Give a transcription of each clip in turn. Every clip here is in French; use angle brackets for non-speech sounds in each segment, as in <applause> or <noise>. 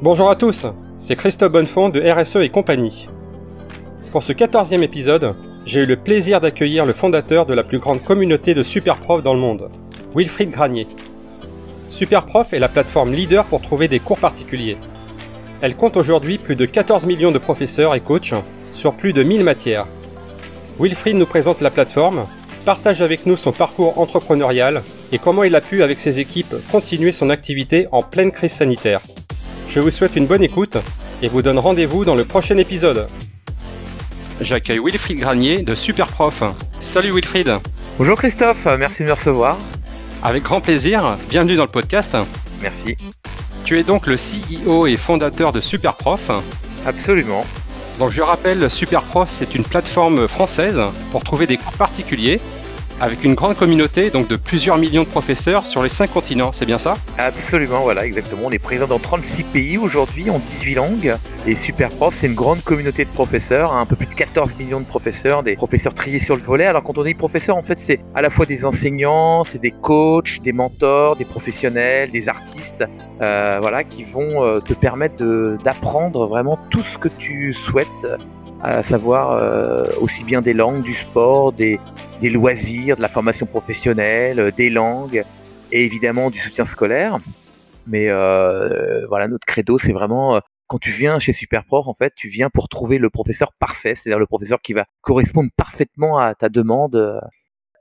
Bonjour à tous, c'est Christophe Bonnefond de RSE et compagnie. Pour ce 14e épisode, j'ai eu le plaisir d'accueillir le fondateur de la plus grande communauté de superprofs dans le monde, Wilfried Granier. Superprof est la plateforme leader pour trouver des cours particuliers. Elle compte aujourd'hui plus de 14 millions de professeurs et coachs sur plus de 1000 matières. Wilfried nous présente la plateforme, partage avec nous son parcours entrepreneurial et comment il a pu avec ses équipes continuer son activité en pleine crise sanitaire. Je vous souhaite une bonne écoute et vous donne rendez-vous dans le prochain épisode. J'accueille Wilfried Granier de Superprof. Salut Wilfried. Bonjour Christophe, merci de me recevoir. Avec grand plaisir, bienvenue dans le podcast. Merci. Tu es donc le CEO et fondateur de Superprof. Absolument. Donc je rappelle, Superprof, c'est une plateforme française pour trouver des cours particuliers avec une grande communauté donc de plusieurs millions de professeurs sur les cinq continents, c'est bien ça? Absolument, voilà, exactement. On est présent dans 36 pays aujourd'hui, en 18 langues. Et Superprof, c'est une grande communauté de professeurs, hein, un peu plus de 14 millions de professeurs, des professeurs triés sur le volet. Alors quand on dit professeur, en fait, c'est à la fois des enseignants, c'est des coachs, des mentors, des professionnels, des artistes, euh, voilà, qui vont euh, te permettre d'apprendre vraiment tout ce que tu souhaites à savoir euh, aussi bien des langues, du sport, des, des, loisirs, de la formation professionnelle, euh, des langues et évidemment du soutien scolaire. Mais euh, voilà, notre credo, c'est vraiment euh, quand tu viens chez Superprof, en fait, tu viens pour trouver le professeur parfait, c'est-à-dire le professeur qui va correspondre parfaitement à ta demande.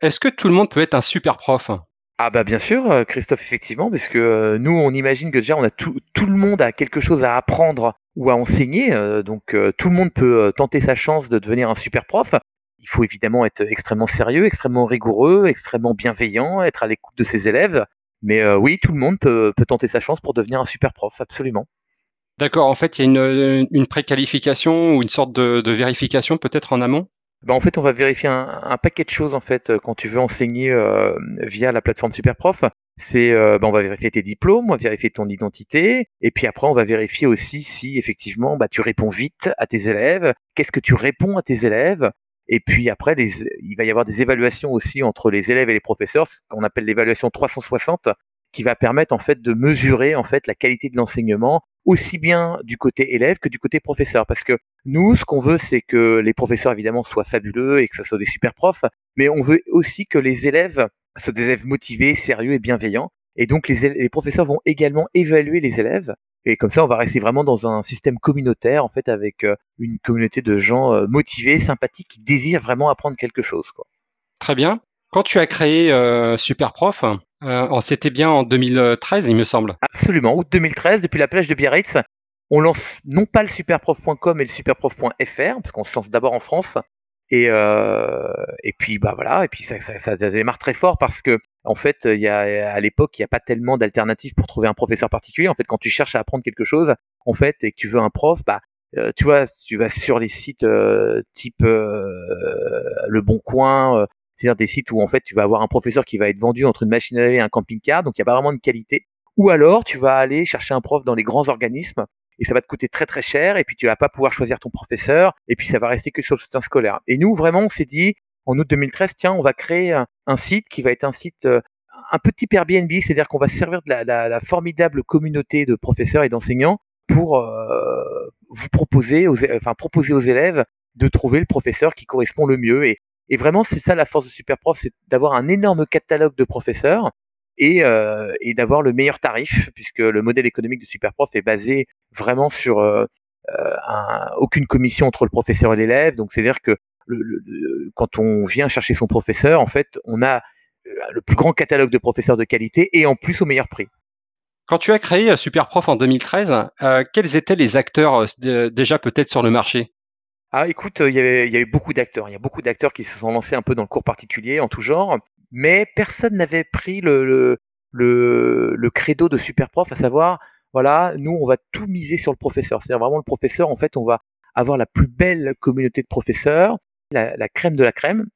Est-ce que tout le monde peut être un super prof ah bah bien sûr, Christophe, effectivement, parce que nous, on imagine que déjà, on a tout, tout le monde a quelque chose à apprendre ou à enseigner. Euh, donc euh, tout le monde peut euh, tenter sa chance de devenir un super prof. Il faut évidemment être extrêmement sérieux, extrêmement rigoureux, extrêmement bienveillant, être à l'écoute de ses élèves. Mais oui, tout le monde peut, tenter sa chance pour devenir un super prof, absolument. D'accord, en fait, il y a une, une préqualification ou une sorte de, vérification peut-être en amont? Ben, en fait, on va vérifier un, paquet de choses en fait quand tu veux enseigner via la plateforme Superprof c'est euh, ben on va vérifier tes diplômes, on va vérifier ton identité, et puis après on va vérifier aussi si effectivement bah, tu réponds vite à tes élèves, qu'est-ce que tu réponds à tes élèves, et puis après les, il va y avoir des évaluations aussi entre les élèves et les professeurs, ce qu'on appelle l'évaluation 360, qui va permettre en fait de mesurer en fait la qualité de l'enseignement aussi bien du côté élève que du côté professeur, parce que nous ce qu'on veut c'est que les professeurs évidemment soient fabuleux et que ce soit des super profs, mais on veut aussi que les élèves sont des élèves motivés, sérieux et bienveillants. Et donc les, professeurs vont également évaluer les élèves. Et comme ça, on va rester vraiment dans un système communautaire, en fait, avec euh, une communauté de gens euh, motivés, sympathiques, qui désirent vraiment apprendre quelque chose. Quoi. Très bien. Quand tu as créé euh, Superprof, euh, c'était bien en 2013, il me semble. Absolument, août 2013, depuis la plage de Biarritz, on lance non pas le superprof.com et le superprof.fr, parce qu'on se lance d'abord en France, et, euh, et puis bah voilà, et puis ça, ça, ça, démarre très fort parce que en fait, il y a à l'époque, il n'y a pas tellement d'alternatives pour trouver un professeur particulier. En fait, quand tu cherches à apprendre quelque chose, en fait, et que tu veux un prof, bah euh, tu vois, tu vas sur les sites euh, type euh, Le Bon Coin, euh, c'est-à-dire des sites où en fait tu vas avoir un professeur qui va être vendu entre une machine à laver et un camping-car, donc il n'y a pas vraiment de qualité. Ou alors tu vas aller chercher un prof dans les grands organismes et ça va te coûter très très cher et puis tu vas pas pouvoir choisir ton professeur et puis ça va rester que sur le soutien scolaire. Et nous vraiment on s'est dit en août 2013 tiens on va créer un, site qui va être un site euh, un petit Airbnb, c'est-à-dire qu'on va servir de la, formidable communauté de professeurs et d'enseignants pour euh, vous proposer, aux, enfin proposer aux élèves de trouver le professeur qui correspond le mieux. Et vraiment, c'est ça la force de Superprof, c'est d'avoir un énorme catalogue de professeurs et, euh, et d'avoir le meilleur tarif, puisque le modèle économique de Superprof est basé vraiment sur euh, euh, un, aucune commission entre le professeur et l'élève. Donc c'est-à-dire que le, le, quand on vient chercher son professeur, en fait, on a euh, le plus grand catalogue de professeurs de qualité et en plus au meilleur prix. Quand tu as créé Superprof en 2013, euh, quels étaient les acteurs déjà peut-être sur le marché? Ah, écoute, il y, avait, il y avait beaucoup d'acteurs. Il y a beaucoup d'acteurs qui se sont lancés un peu dans le cours particulier, en tout genre mais personne n'avait pris le, le, le, credo de Superprof, à savoir, voilà, nous, on va tout miser sur le professeur. C'est-à-dire vraiment le professeur, en fait, on va avoir la plus belle communauté de professeurs, la, la crème de la crème.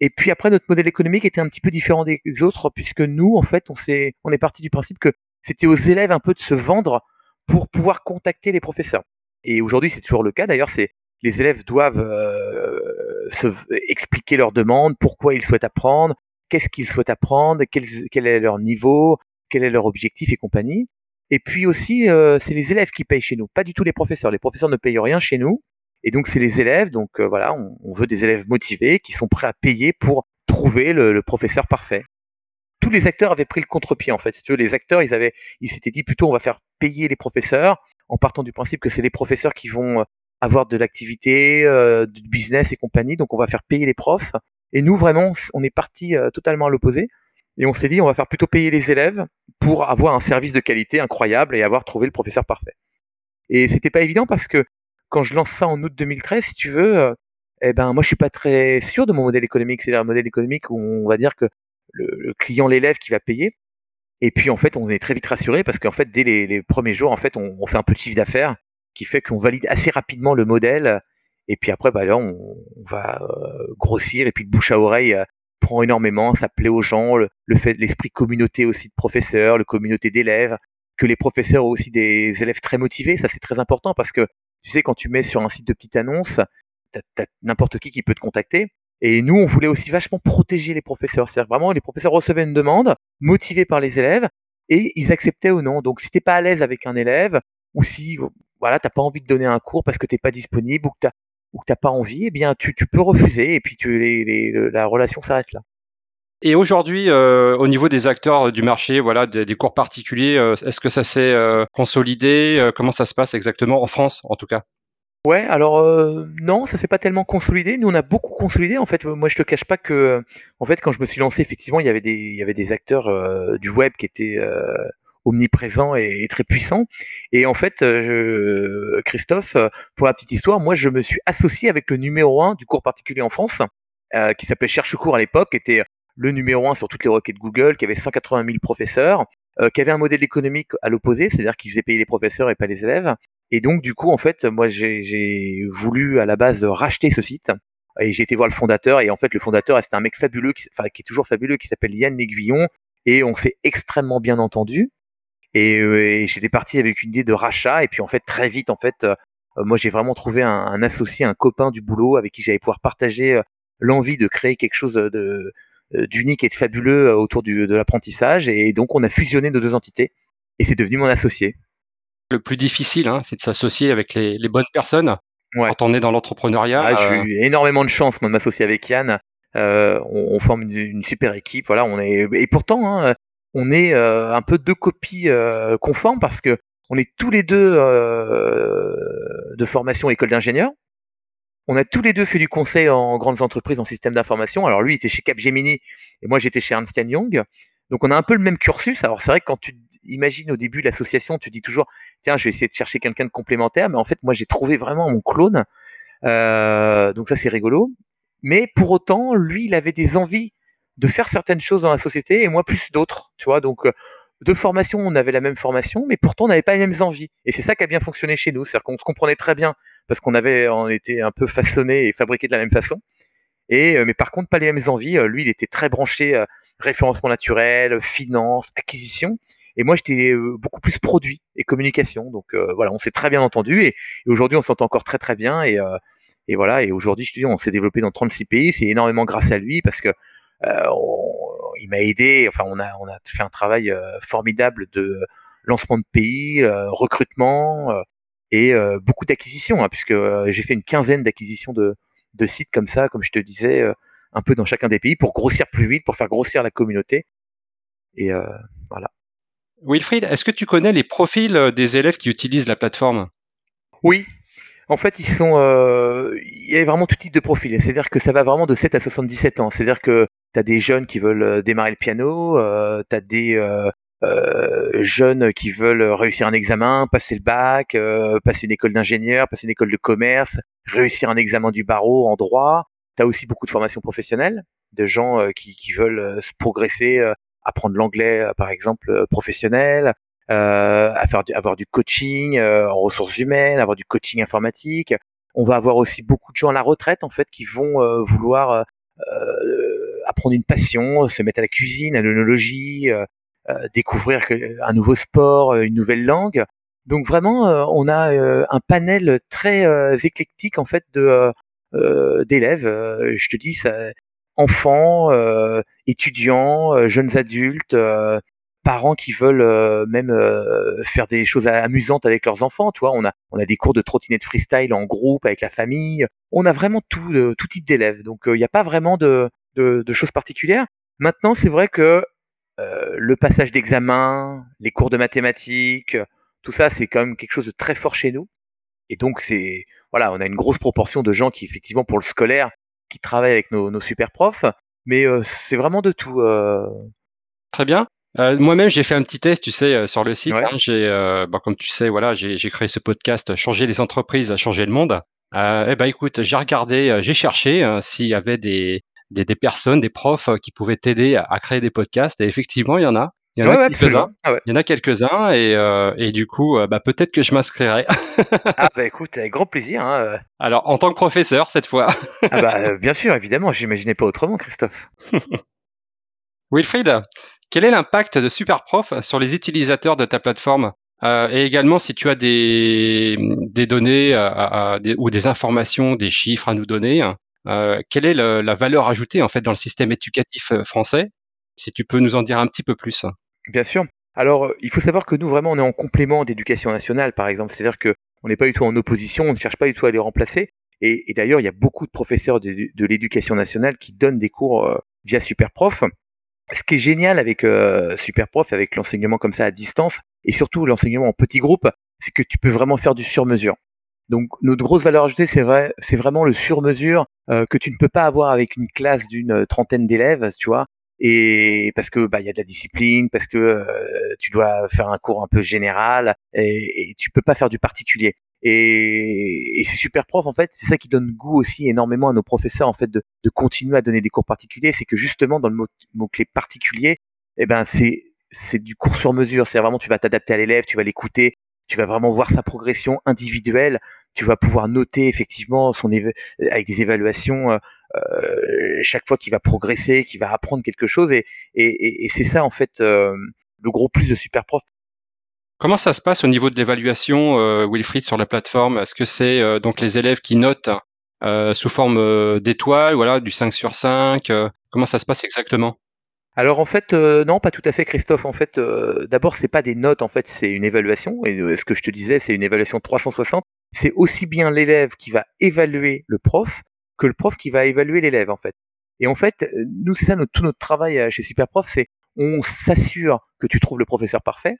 Et puis après, notre modèle économique était un petit peu différent des autres, puisque nous, en fait, on, est, on est parti du principe que c'était aux élèves un peu de se vendre pour pouvoir contacter les professeurs. Et aujourd'hui, c'est toujours le cas. D'ailleurs, c'est les élèves doivent euh, se, expliquer leurs demandes, pourquoi ils souhaitent apprendre, qu'est-ce qu'ils souhaitent apprendre, quel, est leur niveau, quel est leur objectif et compagnie. Et puis aussi, c'est les élèves qui payent chez nous, pas du tout les professeurs. Les professeurs ne payent rien chez nous. Et donc, c'est les élèves. Donc, voilà, on, veut des élèves motivés qui sont prêts à payer pour trouver le, professeur parfait. Tous les acteurs avaient pris le contre-pied, en fait. Si tu veux, les acteurs, ils avaient, ils s'étaient dit plutôt, on va faire payer les professeurs en partant du principe que c'est les professeurs qui vont avoir de l'activité, du business et compagnie. Donc, on va faire payer les profs. Et nous, vraiment, on est parti totalement à l'opposé. Et on s'est dit, on va faire plutôt payer les élèves pour avoir un service de qualité incroyable et avoir trouvé le professeur parfait. Et c'était pas évident parce que quand je lance ça en août 2013, si tu veux, euh, eh ben moi je suis pas très sûr de mon modèle économique. C'est un modèle économique où on va dire que le, client, l'élève qui va payer. Et puis en fait, on est très vite rassuré parce qu'en fait, dès les, premiers jours, en fait, on, fait un petit chiffre d'affaires qui fait qu'on valide assez rapidement le modèle. Et puis après, bah là, on, va euh, grossir et puis de bouche à oreille, euh, prend énormément, ça plaît aux gens, le, fait l'esprit communauté aussi de professeurs, le communauté d'élèves, que les professeurs ont aussi des élèves très motivés, ça c'est très important parce que tu sais quand tu mets sur un site de petite annonce, t'as, n'importe qui qui peut te contacter. Et nous, on voulait aussi vachement protéger les professeurs. C'est-à-dire vraiment, les professeurs recevaient une demande, motivés par les élèves, et ils acceptaient ou non. Donc, si t'es pas à l'aise avec un élève, ou si voilà, t'as pas envie de donner un cours parce que t'es pas disponible, ou que t'as ou que t'as pas envie, eh bien tu, tu peux refuser et puis tu, les, les, la relation s'arrête là. Et aujourd'hui, euh, au niveau des acteurs du marché, voilà, des, des cours particuliers, euh, est-ce que ça s'est euh, consolidé euh, Comment ça se passe exactement en France, en tout cas? Ouais, alors non, ça s'est pas tellement consolidé. Nous, on a beaucoup consolidé. En fait, moi, je te cache pas que, en fait, quand je me suis lancé, effectivement, il y avait des, il y avait des acteurs du web qui étaient omniprésent et, très puissant. Et en fait, euh, Christophe, pour la petite histoire, moi je me suis associé avec le numéro un du cours particulier en France, euh, qui s'appelait Cherche cours à l'époque, qui était le numéro un sur toutes les requêtes Google, qui avait 180 000 professeurs, euh, qui avait un modèle économique à l'opposé, c'est-à-dire qu'il faisait payer les professeurs et pas les élèves. Et donc du coup, en fait, moi j'ai voulu à la base de racheter ce site. Et j'ai été voir le fondateur, et en fait, le fondateur, c'était un mec fabuleux, qui, enfin, qui est toujours fabuleux, qui s'appelle Yann Aiguillon, et on s'est extrêmement bien entendu. Euh, et, j'étais parti avec une idée de rachat. Et puis en fait, très vite, en fait, euh, moi j'ai vraiment trouvé un, associé, un copain du boulot avec qui j'allais pouvoir partager euh, l'envie de créer quelque chose de d'unique et de fabuleux autour du, de l'apprentissage. Et donc on a fusionné nos deux entités et c'est devenu mon associé. Le plus difficile, hein, c'est de s'associer avec les, les, bonnes personnes. Quand on est dans l'entrepreneuriat. Ah, J'ai eu énormément de chance moi, de m'associer avec Yann. Euh, on, on, forme une, une, super équipe. Voilà, on est et pourtant, hein, on est euh, un peu deux copies euh, conformes parce que on est tous les deux euh, de formation école d'ingénieur. On a tous les deux fait du conseil en grandes entreprises en système d'information. Alors lui il était chez Capgemini et moi j'étais chez Ernst Young. Donc on a un peu le même cursus. Alors c'est vrai que quand tu imagines au début l'association, tu dis toujours tiens je vais essayer de chercher quelqu'un de complémentaire, mais en fait moi j'ai trouvé vraiment mon clone. donc ça c'est rigolo. Mais pour autant, lui, il avait des envies de faire certaines choses dans la société et moi plus d'autres, tu vois. Donc, euh, de formation, on avait la même formation, mais pourtant on n'avait pas les mêmes envies. Et c'est ça qui a bien fonctionné chez nous, c'est-à-dire qu'on se comprenait très bien parce qu'on avait, on était un peu façonné et fabriqué de la même façon. Et euh, mais par contre, pas les mêmes envies. Euh, lui, il était très branché référencement naturel, finance, acquisition. Et moi, j'étais beaucoup plus produit et communication. Donc voilà, on s'est très bien entendu et, aujourd'hui, on s'entend encore très très bien. Et, et voilà, et aujourd'hui, je te dis, on s'est développé dans 36 pays. C'est énormément grâce à lui parce que euh, il m'a aidé. Enfin, on a, on a fait un travail euh, formidable de lancement de pays, euh, recrutement et beaucoup d'acquisitions, hein, puisque j'ai fait une quinzaine d'acquisitions de, de sites comme ça, comme je te disais, un peu dans chacun des pays, pour grossir plus vite, pour faire grossir la communauté. Et voilà. Wilfried, est-ce que tu connais les profils des élèves qui utilisent la plateforme? Oui. En fait, ils sont, il y a vraiment tout type de profils. C'est-à-dire que ça va vraiment de 7 à 77 ans. C'est-à-dire que tu as des jeunes qui veulent euh, démarrer le piano, euh, tu as des euh, euh, jeunes qui veulent réussir un examen, passer le bac, passer une école d'ingénieur, passer une école de commerce, réussir un examen du barreau en droit. Tu as aussi beaucoup de formations professionnelles, de gens qui, qui, veulent progresser, apprendre l'anglais par exemple professionnel, à faire avoir du coaching en ressources humaines, avoir du coaching informatique. On va avoir aussi beaucoup de gens à la retraite en fait qui vont vouloir apprendre une passion, se mettre à la cuisine, à l'œnologie, euh, euh, découvrir un nouveau sport, euh, une nouvelle langue. Donc vraiment, on a un panel très éclectique en fait de d'élèves. je te dis, ça, enfants, étudiants, jeunes adultes, parents qui veulent même faire des choses amusantes avec leurs enfants. Tu on a on a des cours de trottinette freestyle en groupe avec la famille. On a vraiment tout tout type d'élèves. Donc il n'y a pas vraiment de, de, de choses particulières. Maintenant, c'est vrai que le passage d'examen, les cours de mathématiques, tout ça, c'est quand même quelque chose de très fort chez nous. Et donc c'est voilà, on a une grosse proportion de gens qui effectivement pour le scolaire, qui travaillent avec nos, nos super profs, mais c'est vraiment de tout. Très bien. Euh, moi-même, j'ai fait un petit test, tu sais, euh, sur le site. Hein. j'ai, euh, bah, comme tu sais, voilà, j'ai, créé ce podcast "Changer les entreprises, changer le monde". eh ben, écoute, j'ai regardé, j'ai cherché s'il y avait des, des, personnes, des profs qui pouvaient t'aider à, créer des podcasts. Et effectivement, il y en a. Il y en a quelques-uns. Ah il y en a quelques-uns et, et du coup, bah, peut-être que je m'inscrirai. ah <laughs> bah écoute, avec grand plaisir. Hein, Alors, en tant que professeur cette fois. ah bah <laughs> bien sûr, évidemment, j'imaginais pas autrement, Christophe. <laughs> Wilfried, quel est l'impact de Superprof sur les utilisateurs de ta plateforme? Euh, et également si tu as des, des données euh, ou des informations, des chiffres à nous donner, euh, quelle est la valeur ajoutée en fait dans le système éducatif français? Si tu peux nous en dire un petit peu plus. Bien sûr. Alors, il faut savoir que nous, vraiment, on est en complément d'éducation nationale, par exemple. C'est-à-dire que on n'est pas du tout en opposition, on ne cherche pas du tout à les remplacer. Et, d'ailleurs, il y a beaucoup de professeurs de, l'éducation nationale qui donnent des cours via Superprof ce qui est génial avec euh, Superprof, avec l'enseignement comme ça à distance, et surtout l'enseignement en petits groupes, c'est que tu peux vraiment faire du sur-mesure. Donc notre grosse valeur ajoutée, c'est vrai, c'est vraiment le sur-mesure euh, que tu ne peux pas avoir avec une classe d'une euh, trentaine d'élèves, tu vois. Et parce que bah il y a de la discipline, parce que euh, tu dois faire un cours un peu général, et, et tu peux pas faire du particulier. Et, et c'est super prof en fait, c'est ça qui donne goût aussi énormément à nos professeurs en fait de, de continuer à donner des cours particuliers, c'est que justement dans le mot, clé particulier, eh ben c'est c'est du cours sur mesure, c'est vraiment tu vas t'adapter à l'élève, tu vas l'écouter, tu vas vraiment voir sa progression individuelle, tu vas pouvoir noter effectivement son avec des évaluations euh, euh chaque fois qu'il va progresser, qu'il va apprendre quelque chose. Et c'est ça en fait euh, le gros plus de super prof Comment ça se passe au niveau de l'évaluation, Wilfried, sur la plateforme? Est-ce que c'est donc les élèves qui notent sous forme d'étoiles, voilà, du 5 sur 5 Comment ça se passe exactement? Alors en fait non pas tout à fait Christophe en fait d'abord c'est pas des notes en fait c'est une évaluation et ce que je te disais c'est une évaluation 360 c'est aussi bien l'élève qui va évaluer le prof que le prof qui va évaluer l'élève en fait et en fait nous c'est ça notre, tout notre travail chez Superprof c'est on s'assure que tu trouves le professeur parfait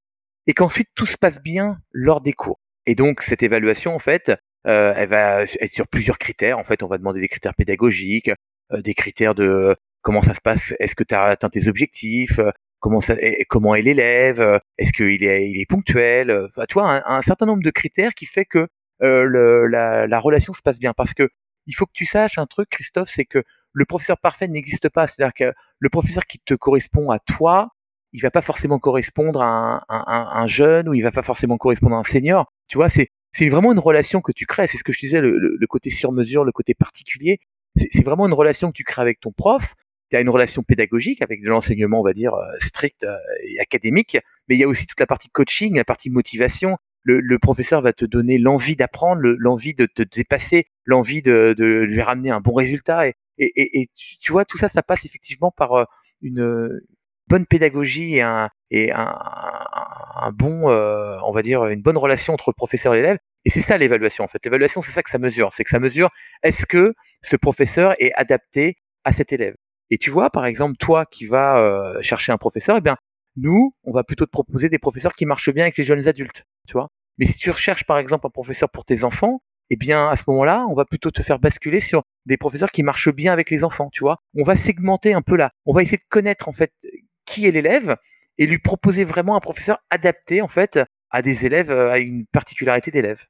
et qu'ensuite tout se passe bien lors des cours. Et donc cette évaluation, en fait, euh, elle va être sur plusieurs critères. En fait, on va demander des critères pédagogiques, euh, des critères de comment ça se passe, est-ce que tu as atteint tes objectifs, euh, comment ça, comment est l'élève, est-ce qu'il est, il est ponctuel, enfin, tu vois, un, certain nombre de critères qui fait que le, la, la, relation se passe bien. Parce que il faut que tu saches un truc, Christophe, c'est que le professeur parfait n'existe pas. C'est-à-dire que le professeur qui te correspond à toi, il va pas forcément correspondre à un, jeune ou il va pas forcément correspondre à un senior. Tu vois, c'est c'est vraiment une relation que tu crées. C'est ce que je disais, le, le, côté sur mesure, le côté particulier. C'est vraiment une relation que tu crées avec ton prof. Tu as une relation pédagogique avec de l'enseignement, on va dire, euh, strict euh, et académique, mais il y a aussi toute la partie coaching, la partie motivation. Le, le professeur va te donner l'envie d'apprendre, l'envie de te dépasser, l'envie de, de, lui ramener un bon résultat. Et, et, et tu, vois, tout ça, ça passe effectivement par euh, une, bonne pédagogie et un, et un, un bon, on va dire, une bonne relation entre le professeur et l'élève. Et c'est ça l'évaluation en fait. L'évaluation, c'est ça que ça mesure. C'est que ça mesure est-ce que ce professeur est adapté à cet élève? Et tu vois, par exemple, toi qui vas euh, chercher un professeur, eh bien, nous, on va plutôt te proposer des professeurs qui marchent bien avec les jeunes adultes, tu vois. Mais si tu recherches, par exemple, un professeur pour tes enfants, eh bien, à ce moment-là, on va plutôt te faire basculer sur des professeurs qui marchent bien avec les enfants, tu vois. On va segmenter un peu là. On va essayer de connaître, en fait, qui est l'élève et lui proposer vraiment un professeur adapté en fait à des élèves, euh, à une particularité d'élève.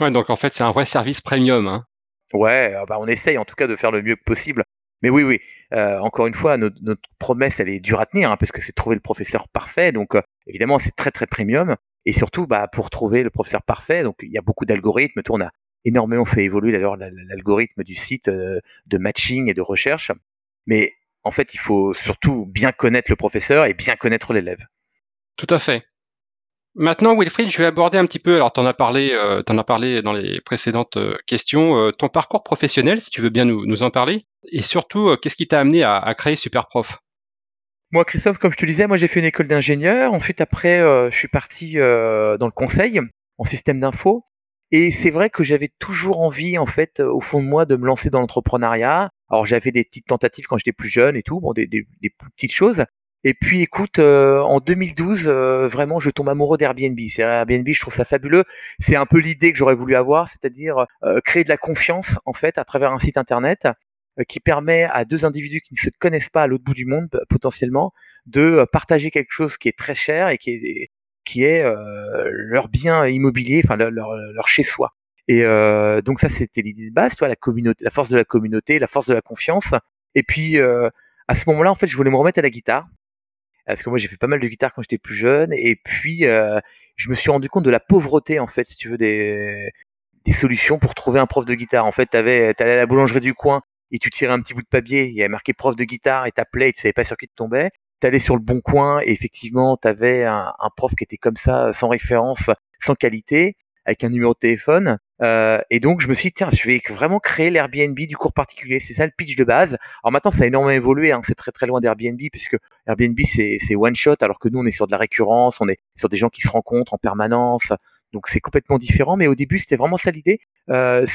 Ouais, donc en fait c'est un vrai service premium. Hein. Ouais, ah bah on essaye en tout cas de faire le mieux possible. Mais oui, oui, euh, encore une fois, notre, promesse, elle est dure à tenir, hein, parce que c'est trouver le professeur parfait. Donc, euh, évidemment, c'est très, très premium. Et surtout, bah, pour trouver le professeur parfait, donc il y a beaucoup d'algorithmes. On a énormément fait évoluer d'ailleurs l'algorithme du site de matching et de recherche. Mais en fait, il faut surtout bien connaître le professeur et bien connaître l'élève. Tout à fait. Maintenant, Wilfried, je vais aborder un petit peu, alors tu en as parlé, euh, en as parlé dans les précédentes euh, questions, euh, ton parcours professionnel, si tu veux bien nous, en parler, et surtout, qu'est-ce qui t'a amené à, créer Superprof? Moi, Christophe, comme je te disais, moi j'ai fait une école d'ingénieur. Ensuite, après, euh, je suis parti euh, dans le conseil en système d'info. Et c'est vrai que j'avais toujours envie, en fait, au fond de moi, de me lancer dans l'entrepreneuriat. Alors j'avais des petites tentatives quand j'étais plus jeune et tout, bon, des petites choses. Et puis écoute, euh, en 2012, euh, vraiment, je tombe amoureux d'Airbnb. C'est Airbnb, je trouve ça fabuleux. C'est un peu l'idée que j'aurais voulu avoir, c'est-à-dire euh, créer de la confiance en fait à travers un site internet qui permet à deux individus qui ne se connaissent pas à l'autre bout du monde potentiellement de partager quelque chose qui est très cher et qui est qui est leur bien immobilier, enfin leur, leur, chez soi. Et donc ça, c'était l'idée de base, toi, la communauté, la force de la communauté, la force de la confiance. Et puis à ce moment-là, en fait, je voulais me remettre à la guitare parce que moi j'ai fait pas mal de guitare quand j'étais plus jeune et puis euh, je me suis rendu compte de la pauvreté en fait si tu veux des des solutions pour trouver un prof de guitare en fait t'avais t'allais à la boulangerie du coin et tu tirais un petit bout de papier il y avait marqué prof de guitare et t'appelais et tu savais pas sur qui te tombais t'allais sur le bon coin et effectivement t'avais un, un prof qui était comme ça sans référence sans qualité avec un numéro de téléphone. Euh, et donc je me suis dit tiens, je vais vraiment créer l'Airbnb du cours particulier. C'est ça le pitch de base. Alors maintenant ça a énormément évolué. Hein. C'est très très loin d'Airbnb puisque Airbnb c'est one shot alors que nous on est sur de la récurrence, on est sur des gens qui se rencontrent en permanence. Donc c'est complètement différent. Mais au début c'était vraiment ça l'idée, euh,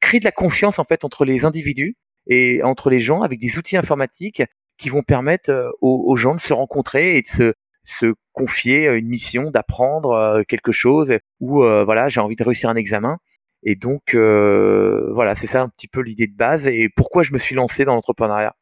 créer de la confiance en fait entre les individus et entre les gens avec des outils informatiques qui vont permettre euh, aux, aux gens de se rencontrer et de se se confier une mission d'apprendre euh, quelque chose ou euh, voilà j'ai envie de réussir un examen et donc euh, voilà c'est ça un petit peu l'idée de base et pourquoi je me suis lancé dans l'entrepreneuriat?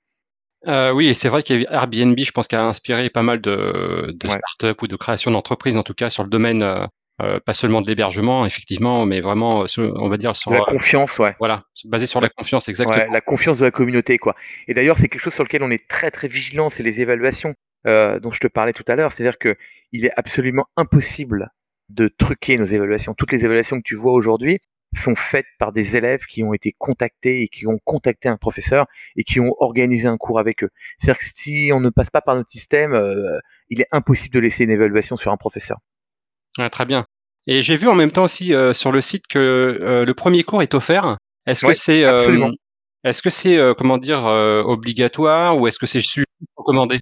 Euh, oui, c'est vrai qu'Airbnb, je pense, qu'elle a inspiré pas mal de, de startups ou de création d'entreprises, en tout cas sur le domaine, euh, pas seulement de l'hébergement, effectivement, mais vraiment, on va dire sur la confiance, ouais. Voilà, basé sur la confiance, exactement. Ouais, la confiance de la communauté, quoi. Et d'ailleurs, c'est quelque chose sur lequel on est très très vigilant, c'est les évaluations. Euh, dont je te parlais tout à l'heure, c'est-à-dire que il est absolument impossible de truquer nos évaluations. Toutes les évaluations que tu vois aujourd'hui sont faites par des élèves qui ont été contactés et qui ont contacté un professeur et qui ont organisé un cours avec eux. C'est-à-dire que si on ne passe pas par notre système, euh, il est impossible de laisser une évaluation sur un professeur. Ah, très bien. Et j'ai vu en même temps aussi euh, sur le site que le premier cours est offert. Est-ce que c'est est-ce que c'est comment dire obligatoire ou est-ce que c'est recommandé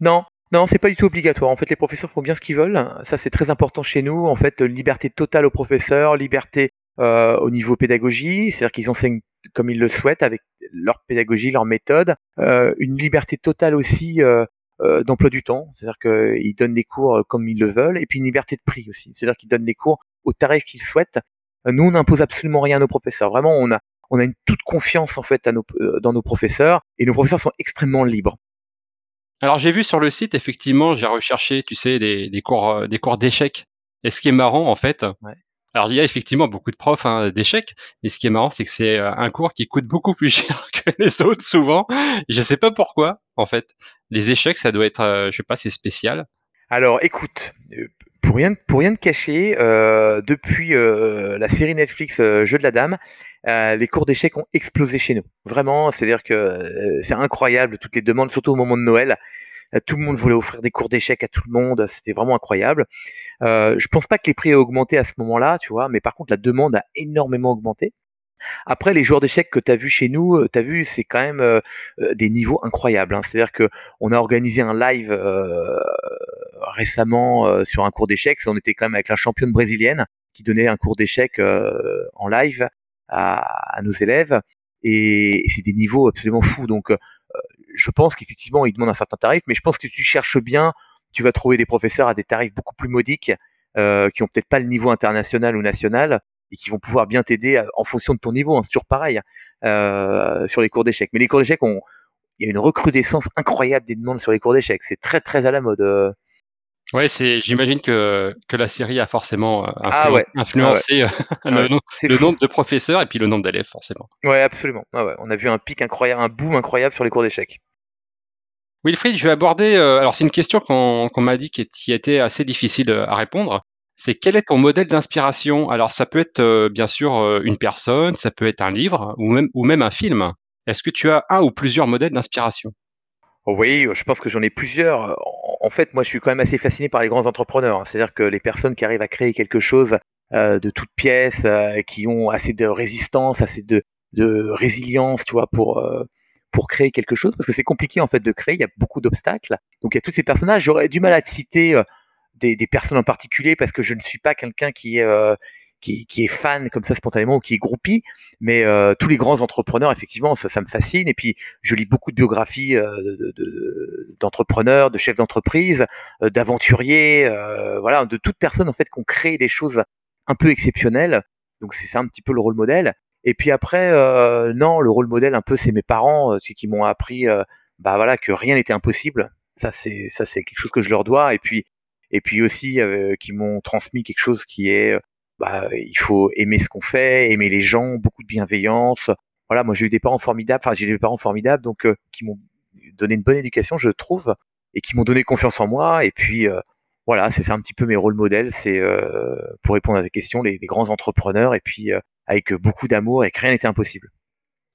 non, non, c'est pas du tout obligatoire. En fait, les professeurs font bien ce qu'ils veulent. Ça, c'est très important chez nous. En fait, liberté totale aux professeurs, liberté euh, au niveau pédagogie, c'est-à-dire qu'ils enseignent comme ils le souhaitent avec leur pédagogie, leur méthode. Euh, une liberté totale aussi euh, d'emploi du temps, c'est-à-dire qu'ils donnent les cours comme ils le veulent, et puis une liberté de prix aussi, c'est-à-dire qu'ils donnent les cours au tarif qu'ils souhaitent. Nous, on n'impose absolument rien à nos professeurs. Vraiment, on a on a une toute confiance en fait dans nos professeurs, et nos professeurs sont extrêmement libres. Alors j'ai vu sur le site, effectivement, j'ai recherché, tu sais, des, des cours, euh, des cours d'échecs. Et ce qui est marrant, en fait, ouais. alors il y a effectivement beaucoup de profs hein, d'échecs, mais ce qui est marrant, c'est que c'est euh, un cours qui coûte beaucoup plus <laughs> cher que les autres souvent. Je sais pas pourquoi, en fait. Les échecs, ça doit être, euh, je sais pas, c'est spécial. Alors écoute, pour rien, pour te cacher, euh, depuis euh, la série Netflix Jeu de la Dame, euh, les cours d'échecs ont explosé chez nous. Vraiment, c'est-à-dire que euh, c'est incroyable toutes les demandes, surtout au moment de Noël. Euh, tout le monde voulait offrir des cours d'échecs à tout le monde, c'était vraiment incroyable. Euh, je pense pas que les prix aient augmenté à ce moment-là, tu vois, mais par contre la demande a énormément augmenté. Après, les joueurs d'échecs que tu as vu chez nous, tu as vu, c'est quand même des niveaux incroyables. Hein. C'est-à-dire que on a organisé un live récemment sur un cours d'échecs. On était quand même avec la championne brésilienne qui donnait un cours d'échecs en live à, nos élèves et, c'est des niveaux absolument fous. Donc, euh, je pense qu'effectivement, ils demandent un certain tarif, mais je pense que si tu cherches bien, tu vas trouver des professeurs à des tarifs beaucoup plus modiques, euh, qui ont peut-être pas le niveau international ou national et qui vont pouvoir bien t'aider euh, en fonction de ton niveau. Hein, c'est toujours pareil euh, sur les cours d'échecs. Mais les cours d'échecs, il y a une recrudescence incroyable des demandes sur les cours d'échecs. C'est très très à la mode. Euh, Ouais, c'est. J'imagine que que la série a forcément ah influencé ah <laughs> le, nombre de professeurs et puis le nombre d'élèves forcément. Ouais, absolument. Ah ouais, on a vu un pic incroyable, un boom incroyable sur les cours d'échecs. Wilfried, je vais aborder. Euh, alors c'est une question qu'on m'a dit qui, était assez difficile à répondre. C'est quel est ton modèle d'inspiration? Alors ça peut être bien sûr une personne, ça peut être un livre ou même un film. Est-ce que tu as un ou plusieurs modèles d'inspiration? Oui, je pense que j'en ai plusieurs. En fait, moi, je suis quand même assez fasciné par les grands entrepreneurs. Hein. C'est-à-dire que les personnes qui arrivent à créer quelque chose euh, de toutes pièces, euh, qui ont assez de résistance, assez de, résilience, tu vois, pour euh, pour créer quelque chose parce que c'est compliqué en fait de créer. Il y a beaucoup d'obstacles. Donc il y a tous ces personnages. J'aurais du mal à citer euh, des, des, personnes en particulier parce que je ne suis pas quelqu'un qui est euh, qui, qui, est fan comme ça spontanément ou qui est groupie, mais euh, tous les grands entrepreneurs, effectivement, ça, ça, me fascine. Et puis, je lis beaucoup de biographies d'entrepreneurs, de, de, chefs d'entreprise, d'aventuriers, voilà, de toutes personnes en fait qui ont créé des choses un peu exceptionnelles. Donc, c'est ça un petit peu le rôle modèle. Et puis après, euh, non, le rôle modèle un peu, c'est mes parents, euh, ceux qui m'ont appris, euh, bah voilà, que rien n'était impossible. Ça, c'est ça, c'est quelque chose que je leur dois. Et puis, et puis aussi, qui m'ont transmis quelque chose qui est, bah, il faut aimer ce qu'on fait, aimer les gens, beaucoup de bienveillance. Voilà, moi j'ai eu des parents formidables. Enfin, j'ai des parents formidables, donc qui m'ont donné une bonne éducation, je trouve, et qui m'ont donné confiance en moi. Et puis, voilà, c'est un petit peu mes rôles modèles. C'est pour répondre à tes questions, les, les grands entrepreneurs, et puis avec beaucoup d'amour et que rien n'était impossible.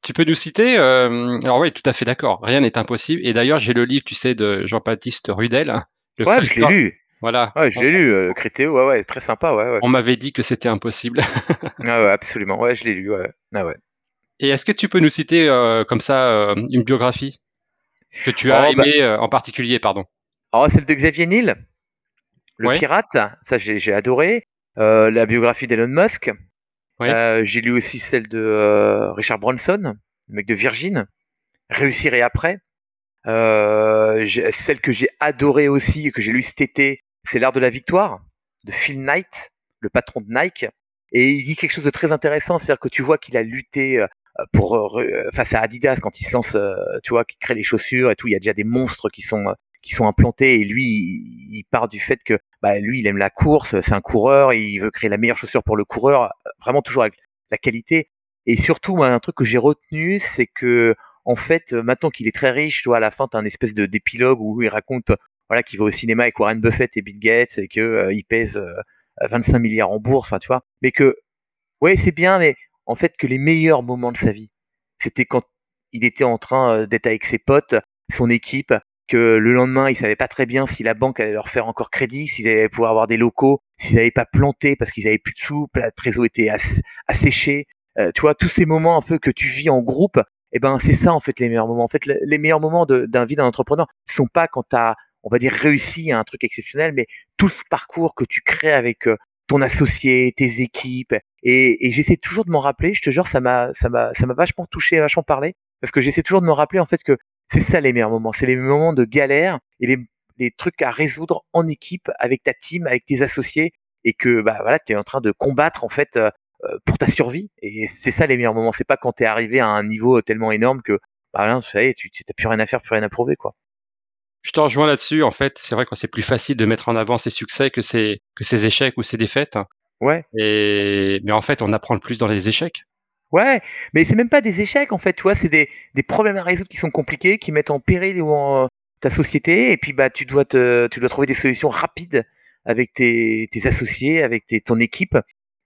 Tu peux nous citer euh, Alors oui, tout à fait d'accord. Rien n'est impossible. Et d'ailleurs, j'ai le livre, tu sais, de Jean-Baptiste Rudel. ouais, je l'ai lu. Voilà. Ouais, je l'ai lu, euh, Crétéo, ouais, ouais, très sympa, ouais. ouais. On m'avait dit que c'était impossible. <laughs> ah ouais, absolument. Ouais, je l'ai lu, ouais. Ah ouais. Et est-ce que tu peux nous citer euh, comme ça euh, une biographie que tu as oh, aimée bah en particulier, pardon? Oh, celle de Xavier Niel, le pirate. Ça, j'ai adoré. la biographie d'Elon Musk. Euh, j'ai lu aussi celle de euh, Richard Bronson, le mec de Virgin, Réussir et après. Euh, celle que j'ai adorée aussi et que j'ai lu cet été, c'est L'art de la victoire de Phil Knight, le patron de Nike. Et il dit quelque chose de très intéressant, c'est-à-dire que tu vois qu'il a lutté pour face à Adidas quand il se lance, tu vois, qui crée les chaussures et tout. Il y a déjà des monstres qui sont qui sont implantés et lui il, part du fait que bah, lui il aime la course, c'est un coureur, il veut créer la meilleure chaussure pour le coureur, vraiment toujours avec la qualité. Et surtout un truc que j'ai retenu, c'est que en fait maintenant qu'il est très riche, tu vois, à la fin tu as un espèce de d'épilogue où il raconte voilà qu'il va au cinéma avec Warren Buffett et Bill Gates et que euh, il pèse 25 euh, milliards en bourse, enfin tu vois, mais que ouais c'est bien, mais en fait que les meilleurs moments de sa vie, c'était quand il était en train euh, d'être avec ses potes, son équipe, que le lendemain, ils savaient pas très bien si la banque allait leur faire encore crédit, s'ils allaient pouvoir avoir des locaux, s'ils n'avaient pas planté parce qu'ils avaient plus de sous, la trésor était asséchée. Euh, tu vois, tous ces moments un peu que tu vis en groupe, eh ben c'est ça en fait les meilleurs moments. En fait, les meilleurs moments d'un vie d'un entrepreneur sont pas quand tu as, on va dire, réussi à un truc exceptionnel, mais tout ce parcours que tu crées avec euh, ton associé, tes équipes. Et, et j'essaie toujours de m'en rappeler. Je te jure, ça m'a, ça m'a, ça m'a vachement touché, vachement parlé, parce que j'essaie toujours de me rappeler en fait que c'est ça les meilleurs moments. C'est les moments de galère et les, les, trucs à résoudre en équipe avec ta team, avec tes associés et que bah voilà, tu es en train de combattre en fait euh, euh, pour ta survie et c'est ça les meilleurs moments. C'est pas quand tu es arrivé à un niveau tellement énorme que bah là, tu tu n'as plus rien à faire, plus rien à prouver quoi. Je te rejoins là-dessus. En fait, c'est vrai que c'est plus facile de mettre en avant ses succès que ses, que ses échecs ou ses défaites. Ouais. Et, mais en fait, on apprend le plus dans les échecs. Ouais, mais c'est même pas des échecs en fait, tu vois, c'est des, des problèmes à résoudre qui sont compliqués, qui mettent en péril ou en, ta société, et puis bah tu dois te, tu dois trouver des solutions rapides avec tes, tes associés, avec tes, ton équipe,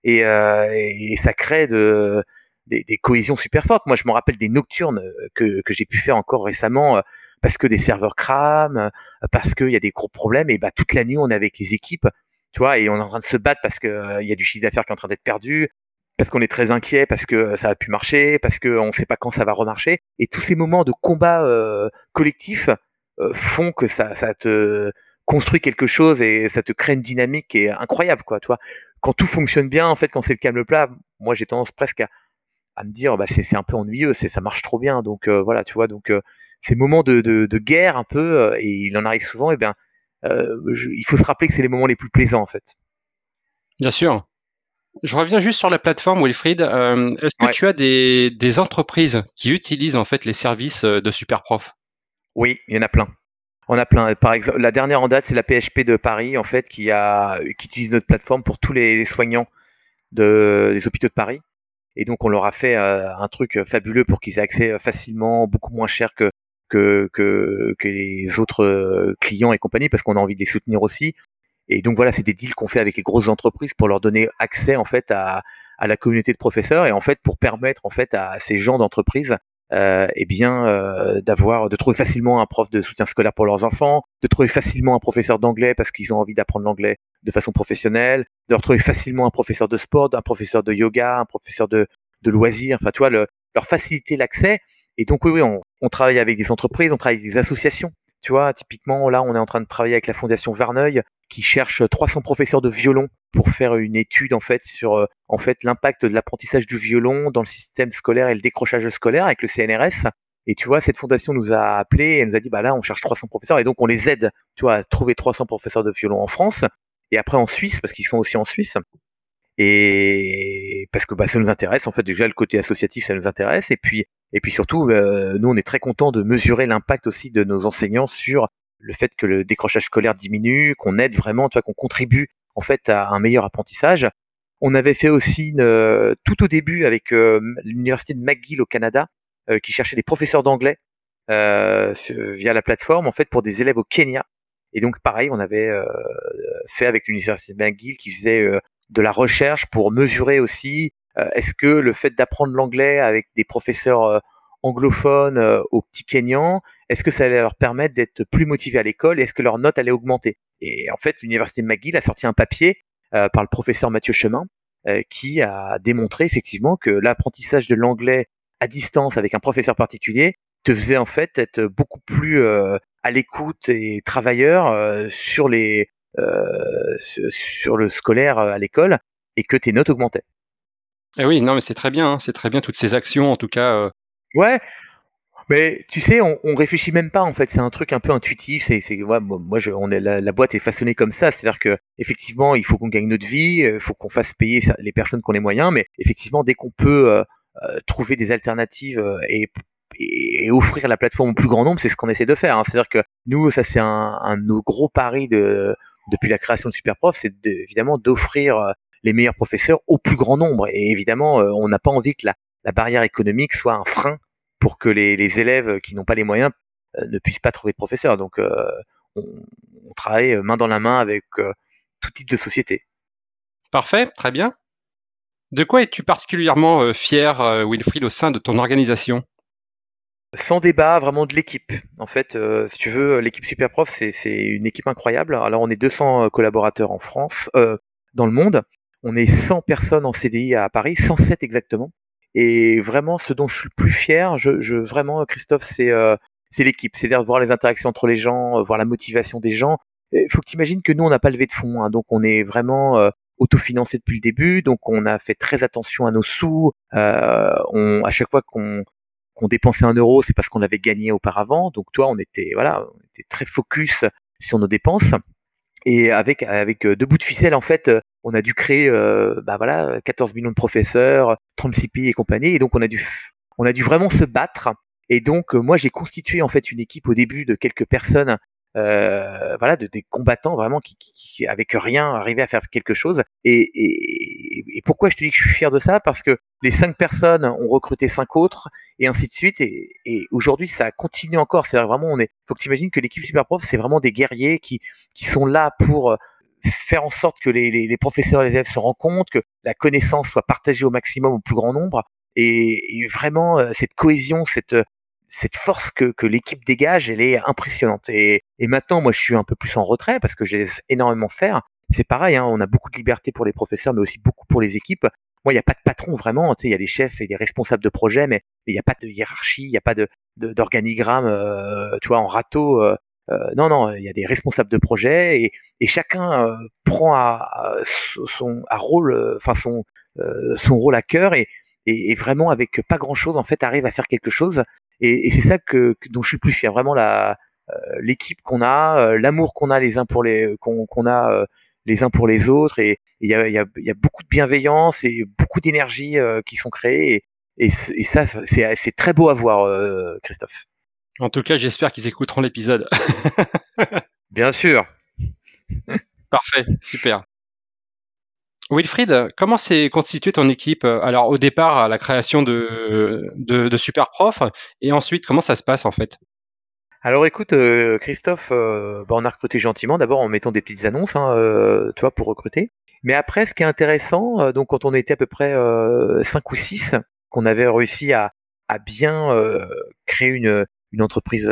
et, euh, et ça crée de, des, des, cohésions super fortes. Moi, je me rappelle des nocturnes que, que j'ai pu faire encore récemment euh, parce que des serveurs crament, euh, parce qu'il y a des gros problèmes, et bah toute la nuit on est avec les équipes, tu vois, et on est en train de se battre parce que il y a du chiffre d'affaires qui est en train d'être perdu, parce qu'on est très inquiet, parce que ça a pu marcher, parce qu'on ne sait pas quand ça va remarcher. Et tous ces moments de combat euh, collectif euh, font que ça, te construit quelque chose et ça te crée une dynamique qui est incroyable, quoi. Tu vois, quand tout fonctionne bien, en fait, quand c'est le calme plat, moi j'ai tendance presque à, me dire, bah c'est un peu ennuyeux, c'est ça marche trop bien. Donc euh, voilà, tu vois, donc ces moments de, de, de, guerre un peu, et il en arrive souvent, et bien, il faut se rappeler que c'est les moments les plus plaisants, en fait. Bien sûr. Je reviens juste sur la plateforme, Wilfried. Euh, est-ce que tu as des, des, entreprises qui utilisent en fait les services euh, de Superprof? Oui, il y en a plein. On a plein. Par exemple, la dernière en date, c'est la PHP de Paris, en fait, qui a qui utilise notre plateforme pour tous les soignants de, des hôpitaux de Paris. Et donc, on leur a fait euh, un truc fabuleux pour qu'ils aient accès facilement, beaucoup moins cher que que, que, que les autres clients et compagnie, parce qu'on a envie de les soutenir aussi. Et donc voilà, c'est des deals qu'on fait avec les grosses entreprises pour leur donner accès en fait à, à la communauté de professeurs et en fait pour permettre en fait à ces gens d'entreprise euh, eh bien euh, d'avoir de trouver facilement un prof de soutien scolaire pour leurs enfants, de trouver facilement un professeur d'anglais parce qu'ils ont envie d'apprendre l'anglais de façon professionnelle, de retrouver facilement un professeur de sport, un professeur de yoga, un professeur de, de loisirs, enfin tu vois, le, leur faciliter l'accès Et donc oui, oui, on, travaille avec des entreprises, on travaille avec des associations. Tu vois, typiquement, là, on est en train de travailler avec la Fondation Verneuil qui cherche 300 professeurs de violon pour faire une étude en fait sur euh, en fait l'impact de l'apprentissage du violon dans le système scolaire et le décrochage scolaire avec le CNRS. Et tu vois, cette fondation nous a appelé et nous a dit bah là, on cherche 300 professeurs et donc on les aide, tu vois, à trouver 300 professeurs de violon en France et après en Suisse parce qu'ils sont aussi en Suisse. Et parce que bah, ça nous intéresse en fait déjà le côté associatif ça nous intéresse et puis et puis surtout euh, nous on est très content de mesurer l'impact aussi de nos enseignants sur le fait que le décrochage scolaire diminue, qu'on aide vraiment, tu vois, qu'on contribue en fait à un meilleur apprentissage. On avait fait aussi une, tout au début avec euh, l'université de McGill au Canada, euh, qui cherchait des professeurs d'anglais euh, via la plateforme en fait pour des élèves au Kenya. Et donc pareil, on avait fait avec l'université de McGill qui faisait de la recherche pour mesurer aussi est-ce que le fait d'apprendre l'anglais avec des professeurs anglophones aux petits Kenyans, est-ce que ça allait leur permettre d'être plus motivés à l'école et est-ce que leur note allait augmenter? Et en fait, l'université McGill a sorti un papier euh, par le professeur Mathieu Chemin euh, qui a démontré effectivement que l'apprentissage de l'anglais à distance avec un professeur particulier te faisait en fait être beaucoup plus euh, à l'écoute et travailleur sur le scolaire à l'école et que tes notes augmentaient. Eh oui, non mais c'est très bien, hein. c'est très bien toutes ces actions en tout cas. Ouais, mais tu sais, on, réfléchit même pas en fait. C'est un truc un peu intuitif. C'est, c'est ouais, moi, je, on est la, boîte est façonnée comme ça. C'est-à-dire que effectivement, il faut qu'on gagne notre vie, il euh, faut qu'on fasse payer les personnes qui ont les moyens. Mais effectivement, dès qu'on peut euh, euh trouver des alternatives euh, et, offrir la plateforme au plus grand nombre, c'est ce qu'on essaie de faire. Hein. C'est-à-dire que nous, ça c'est un, de nos gros paris de, depuis la création de Superprof, c'est évidemment d'offrir les meilleurs professeurs au plus grand nombre. Et évidemment, on n'a pas envie que la, la barrière économique soit un frein pour que les, les élèves qui n'ont pas les moyens euh, ne puissent pas trouver de professeur. Donc, euh, on, on, travaille main dans la main avec euh, tout type de société. Parfait, très bien. De quoi es-tu particulièrement fier, Wilfried, au sein de ton organisation? Sans débat, vraiment de l'équipe. En fait, euh, si tu veux, l'équipe Superprof, c'est une équipe incroyable. Alors, on est 200 collaborateurs en France, euh, dans le monde. On est 100 personnes en CDI à Paris, 107 exactement. Et vraiment, ce dont je suis le plus fier, je, je vraiment, Christophe, c'est euh, l'équipe. C'est-à-dire voir les interactions entre les gens, euh, voir la motivation des gens. Il faut que tu imagines que nous, on n'a pas levé de fonds, hein, donc on est vraiment euh, autofinancé depuis le début, donc on a fait très attention à nos sous. Euh, on, à chaque fois qu'on qu'on dépensait un euro, c'est parce qu'on l'avait gagné auparavant. Donc toi, on était voilà, on était très focus sur nos dépenses. Et avec avec deux bouts de ficelle, en fait, on a dû créer euh, bah voilà 14 millions de professeurs, 36 pays et compagnie, et donc on a dû on a dû vraiment se battre. Et donc moi j'ai constitué en fait une équipe au début de quelques personnes euh, voilà, de, des combattants vraiment qui, qui, qui, avec rien, arrivaient à faire quelque chose. Et, et, et, pourquoi je te dis que je suis fier de ça? Parce que les cinq personnes ont recruté cinq autres, et ainsi de suite. Et, aujourd'hui, ça continue encore. C'est vraiment, on est. Faut que tu imagines que l'équipe Superprof, c'est vraiment des guerriers qui, qui sont là pour faire en sorte que les, les, les, professeurs et les élèves se compte, que la connaissance soit partagée au maximum au plus grand nombre. Et, vraiment, euh, cette cohésion, cette, cette force que, que l'équipe dégage, elle est impressionnante. Et, et, maintenant, moi, je suis un peu plus en retrait parce que je laisse énormément faire. C'est pareil, hein, on a beaucoup de liberté pour les professeurs, mais aussi beaucoup pour les équipes. Moi, il n'y a pas de patron vraiment. Tu sais, il y a des chefs et des responsables de projet, mais il n'y a pas de hiérarchie, il n'y a pas de d'organigramme, euh, tu vois, en râteau. Euh, euh, non, non, il y a des responsables de projet et, et chacun prend à, son à rôle, enfin son son rôle à cœur et, et, vraiment avec pas grand chose en fait arrive à faire quelque chose et, c'est ça que, dont je suis plus fier, vraiment la l'équipe qu'on a, l'amour qu'on a les uns pour les qu'on a les uns pour les autres, et il y a, y, a, y a beaucoup de bienveillance et beaucoup d'énergie qui sont créées, et, et, et ça c'est très beau à voir, Christophe. En tout cas, j'espère qu'ils écouteront l'épisode. <laughs> Bien sûr. Parfait, super. Wilfried, comment s'est constituée ton équipe Alors au départ, à la création de, de, de Superprof, et ensuite, comment ça se passe en fait? Alors écoute, euh, Christophe, euh, bah, on a recruté gentiment, d'abord en mettant des petites annonces, hein, euh, tu vois, pour recruter. Mais après, ce qui est intéressant, euh, donc quand on était à peu près 5 ou 6, qu'on avait réussi à, à bien créer une, une entreprise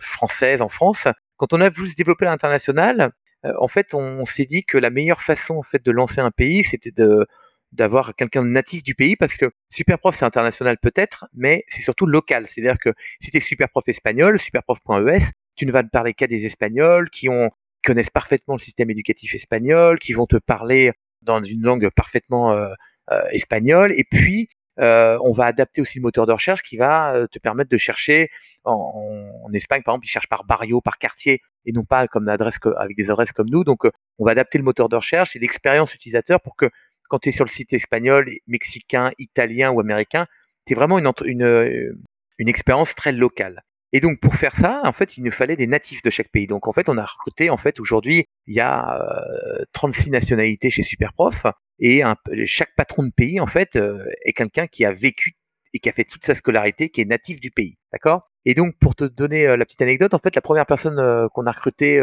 française en France, quand on a voulu se développer à l'international, en fait, on, s'est dit que la meilleure façon en fait de lancer un pays, c'était de d'avoir quelqu'un de natif du pays parce que Superprof c'est international peut-être, mais c'est surtout local. C'est-à-dire que si tu es Superprof espagnol, superprof.es, tu ne vas ne parler qu'à des Espagnols qui ont connaissent parfaitement le système éducatif espagnol, qui vont te parler dans une langue parfaitement euh, euh, espagnole. Et puis, euh, on va adapter aussi le moteur de recherche qui va te permettre de chercher en, Espagne, par exemple, ils cherchent par barrio, par quartier, et non pas comme adresse avec des adresses comme nous. Donc, on va adapter le moteur de recherche et l'expérience utilisateur pour que quand tu es sur le site espagnol, mexicain, italien ou américain, tu vraiment une, une, une expérience très locale. Et donc pour faire ça, en fait, il nous fallait des natifs de chaque pays. Donc en fait, on a recruté, en fait, aujourd'hui, il y a 36 euh, nationalités chez Superprof et chaque patron de pays, en fait, euh, est quelqu'un qui a vécu et qui a fait toute sa scolarité, qui est natif du pays, d'accord? Et donc pour te donner euh, la petite anecdote, en fait, la première personne qu'on a recrutée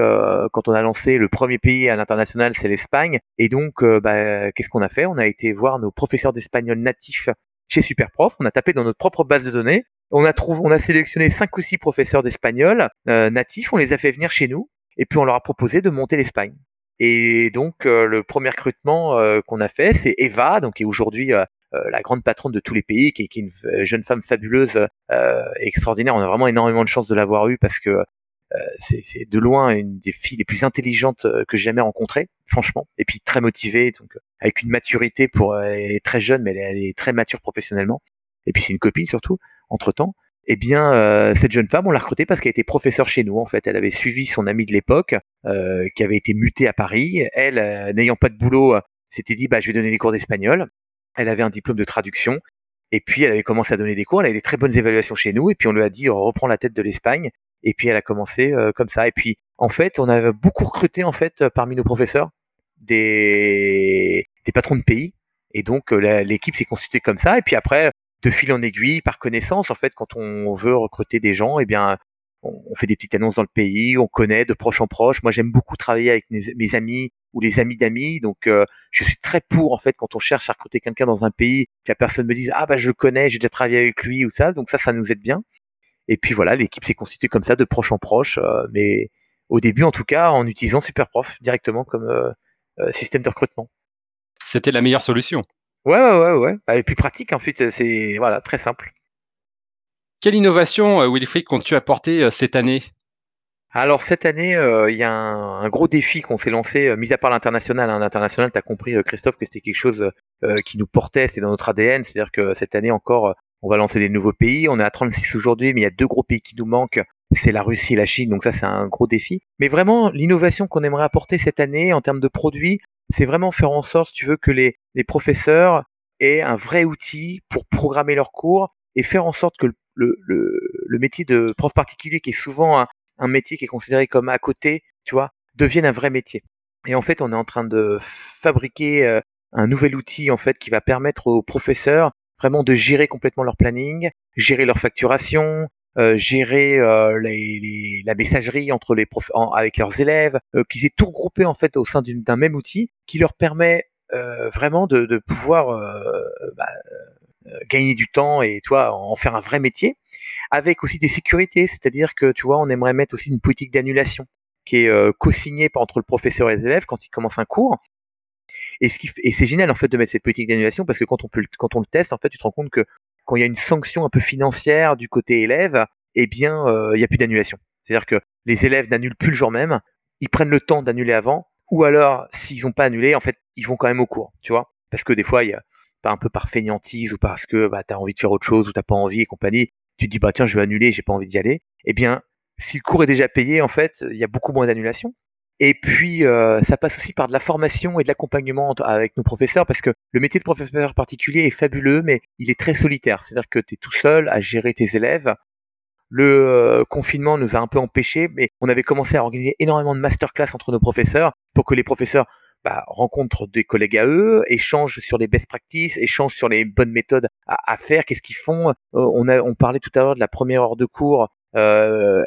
quand on a lancé le premier pays à l'international, c'est l'Espagne. Et donc, bah, qu'est-ce qu'on a fait? On a été voir nos professeurs d'espagnol natifs chez Superprof. On a tapé dans notre propre base de données on a trouvé, on a sélectionné cinq ou six professeurs d'espagnol euh, natifs, on les a fait venir chez nous, et puis on leur a proposé de monter l'Espagne. Et donc euh, le premier recrutement euh, qu'on a fait, c'est Eva, donc qui est aujourd'hui la grande patronne de tous les pays, qui est, une jeune femme fabuleuse, extraordinaire. On a vraiment énormément de chance de l'avoir eue parce que c'est de loin une des filles les plus intelligentes que j'ai jamais rencontrées, franchement. Et puis très motivée, donc avec une maturité pour elle est très jeune, mais elle est très mature professionnellement. Et puis c'est une copine surtout entre-temps, eh bien, euh, cette jeune femme, on l'a recrutée parce qu'elle était professeure chez nous. En fait, elle avait suivi son ami de l'époque, euh, qui avait été muté à Paris. Elle, euh, n'ayant pas de boulot, s'était dit, bah, je vais donner des cours d'espagnol. Elle avait un diplôme de traduction. Et puis, elle avait commencé à donner des cours. Elle avait des très bonnes évaluations chez nous. Et puis, on lui a dit, on reprend la tête de l'Espagne. Et puis, elle a commencé comme ça. Et puis, en fait, on a beaucoup recruté, en fait, parmi nos professeurs, des, des patrons de pays. Et donc, l'équipe s'est constituée comme ça. Et puis après, de fil en aiguille, par connaissance, en fait, quand on veut recruter des gens, eh bien, on, fait des petites annonces dans le pays, on connaît de proche en proche. Moi, j'aime beaucoup travailler avec mes, amis ou les amis d'amis, donc euh, je suis très pour en fait quand on cherche à recruter quelqu'un dans un pays, que la personne me dise ah bah je le connais, j'ai déjà travaillé avec lui ou ça, donc ça, ça nous aide bien. Et puis voilà, l'équipe s'est constituée comme ça, de proche en proche, euh, mais au début en tout cas en utilisant Superprof directement comme euh, système de recrutement. C'était la meilleure solution. Ouais, ouais, ouais, ouais. Elle est plus pratique, ensuite, c'est voilà, très simple. Quelle innovation, Wilfried, comptes-tu apporter euh, cette année? Alors cette année, euh, il y a un, gros défi qu'on s'est lancé, mis à part l'international. Hein, l'international, tu as compris, Christophe, que c'était quelque chose qui nous portait, c'est dans notre ADN. C'est-à-dire que cette année encore, on va lancer des nouveaux pays. On est à 36 aujourd'hui, mais il y a deux gros pays qui nous manquent. C'est la Russie et la Chine, donc ça c'est un gros défi. Mais vraiment, l'innovation qu'on aimerait apporter cette année en termes de produits, c'est vraiment faire en sorte, si tu veux, que les, professeurs aient un vrai outil pour programmer leurs cours et faire en sorte que le, le, métier de prof particulier, qui est souvent un, métier qui est considéré comme à côté, tu vois, devienne un vrai métier. Et en fait, on est en train de fabriquer euh, un nouvel outil en fait qui va permettre aux professeurs vraiment de gérer complètement leur planning, gérer leur facturation, euh, gérer euh, les, la messagerie entre les profs avec leurs élèves, qu'ils aient tout regroupé en fait au sein d'un même outil qui leur permet vraiment de, de pouvoir bah, gagner du temps et toi en faire un vrai métier, avec aussi des sécurités, c'est-à-dire que tu vois on aimerait mettre aussi une politique d'annulation qui est co-signée entre le professeur et les élèves quand ils commencent un cours. Et, c'est génial en fait de mettre cette politique d'annulation parce que quand on, peut, quand on le teste, en fait, tu te rends compte que quand il y a une sanction un peu financière du côté élève, eh bien, euh, il n'y a plus d'annulation. C'est-à-dire que les élèves n'annulent plus le jour même, ils prennent le temps d'annuler avant, ou alors, s'ils n'ont pas annulé, en fait, ils vont quand même au cours, tu vois. Parce que des fois, il y a un peu par fainéantise ou parce que bah, tu as envie de faire autre chose ou t'as pas envie et compagnie, tu te dis bah tiens je vais annuler, j'ai pas envie d'y aller. Eh bien, si le cours est déjà payé, en fait, il y a beaucoup moins d'annulation. Et puis, euh, ça passe aussi par de la formation et de l'accompagnement avec nos professeurs, parce que le métier de professeur particulier est fabuleux, mais il est très solitaire. C'est-à-dire que tu es tout seul à gérer tes élèves. Le euh, confinement nous a un peu empêchés, mais on avait commencé à organiser énormément de masterclass entre nos professeurs pour que les professeurs bah, rencontrent des collègues à eux, échangent sur les best practices, échangent sur les bonnes méthodes à, faire, qu'est-ce qu'ils font? Euh, on, a, on parlait tout à l'heure de la première heure de cours. Euh,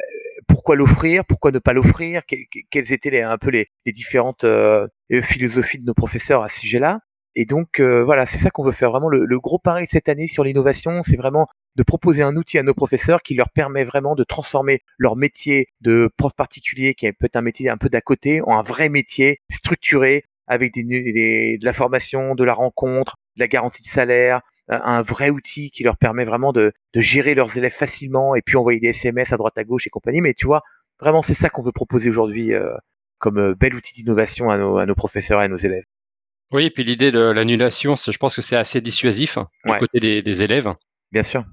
pourquoi l'offrir, pourquoi ne pas l'offrir, quelles étaient un peu les, différentes euh, philosophies de nos professeurs à ce sujet-là? Et donc euh, voilà, c'est ça qu'on veut faire vraiment le, gros pari cette année sur l'innovation, c'est vraiment de proposer un outil à nos professeurs qui leur permet vraiment de transformer leur métier de prof particulier, qui est peut-être un métier un peu d'à côté, en un vrai métier structuré avec des, de la formation, de la rencontre, la garantie de salaire, un vrai outil qui leur permet vraiment de, de gérer leurs élèves facilement et puis envoyer des SMS à droite à gauche et compagnie. Mais tu vois, vraiment c'est ça qu'on veut proposer aujourd'hui comme bel outil d'innovation à nos, à nos professeurs et à nos élèves. Oui, et puis l'idée de l'annulation, je pense que c'est assez dissuasif du côté des, des, élèves. Bien sûr.